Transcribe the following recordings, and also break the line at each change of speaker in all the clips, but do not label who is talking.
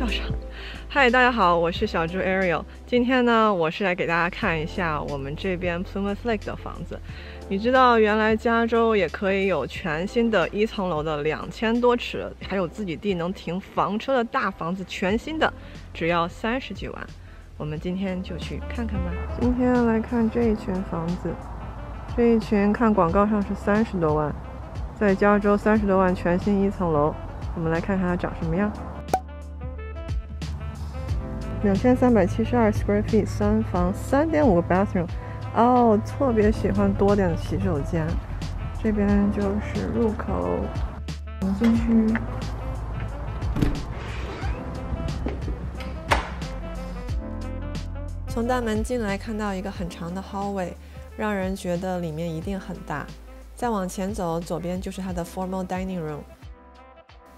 笑场。嗨，大家好，我是小猪 Ariel。今天呢，我是来给大家看一下我们这边 Plymouth Lake 的房子。你知道，原来加州也可以有全新的一层楼的两千多尺，还有自己地能停房车的大房子，全新的，只要三十几万。我们今天就去看看吧。今天来看这一群房子，这一群看广告上是三十多万，在加州三十多万全新一层楼，我们来看看它长什么样。两千三百七十二 square feet，三房，三点五个 bathroom。哦，特别喜欢多点的洗手间。这边就是入口，我们进去。从大门进来，看到一个很长的 hallway，让人觉得里面一定很大。再往前走，左边就是它的 formal dining room。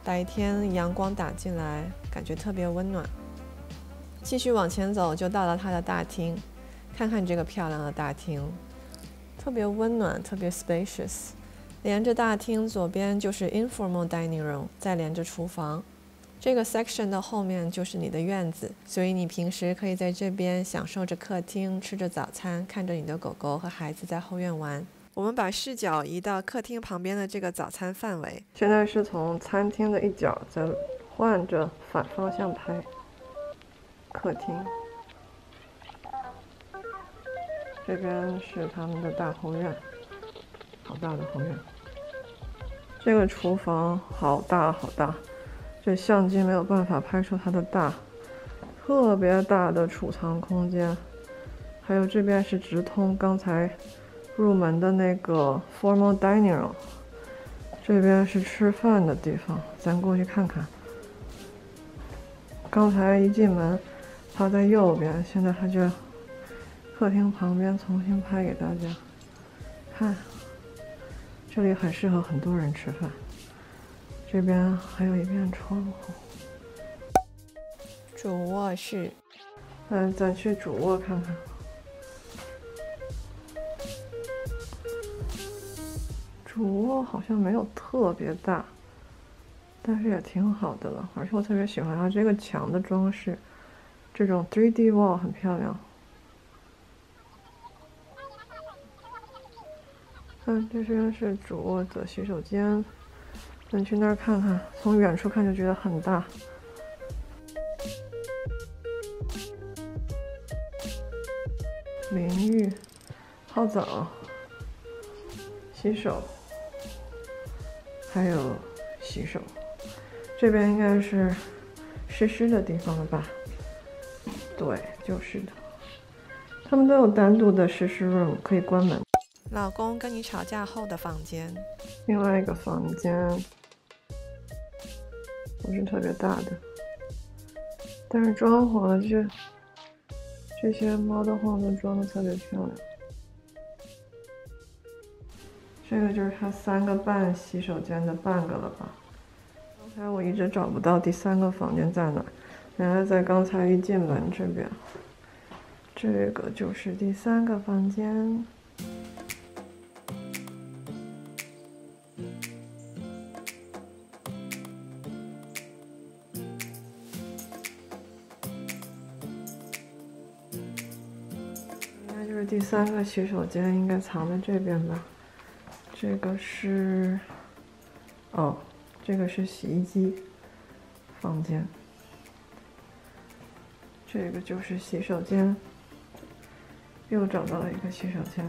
白天阳光打进来，感觉特别温暖。继续往前走，就到了它的大厅。看看这个漂亮的大厅，特别温暖，特别 spacious。连着大厅左边就是 informal dining room，再连着厨房。这个 section 的后面就是你的院子，所以你平时可以在这边享受着客厅，吃着早餐，看着你的狗狗和孩子在后院玩。我们把视角移到客厅旁边的这个早餐范围。现在是从餐厅的一角在换着反方向拍。客厅，这边是他们的大后院，好大的后院。这个厨房好大好大，这相机没有办法拍出它的大，特别大的储藏空间。还有这边是直通刚才入门的那个 formal dining room，这边是吃饭的地方，咱过去看看。刚才一进门。它在右边，现在它就客厅旁边重新拍给大家看。这里很适合很多人吃饭。这边还有一片窗户。主卧室，嗯，咱去主卧看看。主卧好像没有特别大，但是也挺好的了。而且我特别喜欢它这个墙的装饰。这种 3D wall 很漂亮。看，这边是主卧的洗手间，咱去那儿看看。从远处看就觉得很大。淋浴、泡澡、洗手，还有洗手。这边应该是湿湿的地方了吧？对，就是的。他们都有单独的实时 room 可以关门。老公跟你吵架后的房间，另外一个房间不是特别大的，但是装潢的这这些猫的话都装的特别漂亮。这个就是它三个半洗手间的半个了吧？刚才我一直找不到第三个房间在哪。原来在刚才一进门这边，这个就是第三个房间。应该就是第三个洗手间，应该藏在这边吧？这个是，哦，这个是洗衣机房间。这个就是洗手间，又找到了一个洗手间。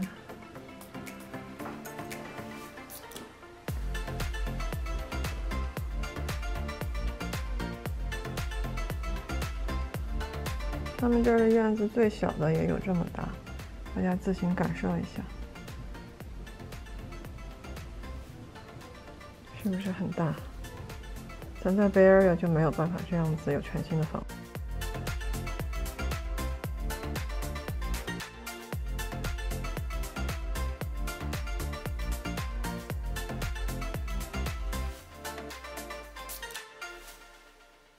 他们这儿的院子最小的也有这么大，大家自行感受一下，是不是很大？咱在 Bay Area 就没有办法这样子有全新的房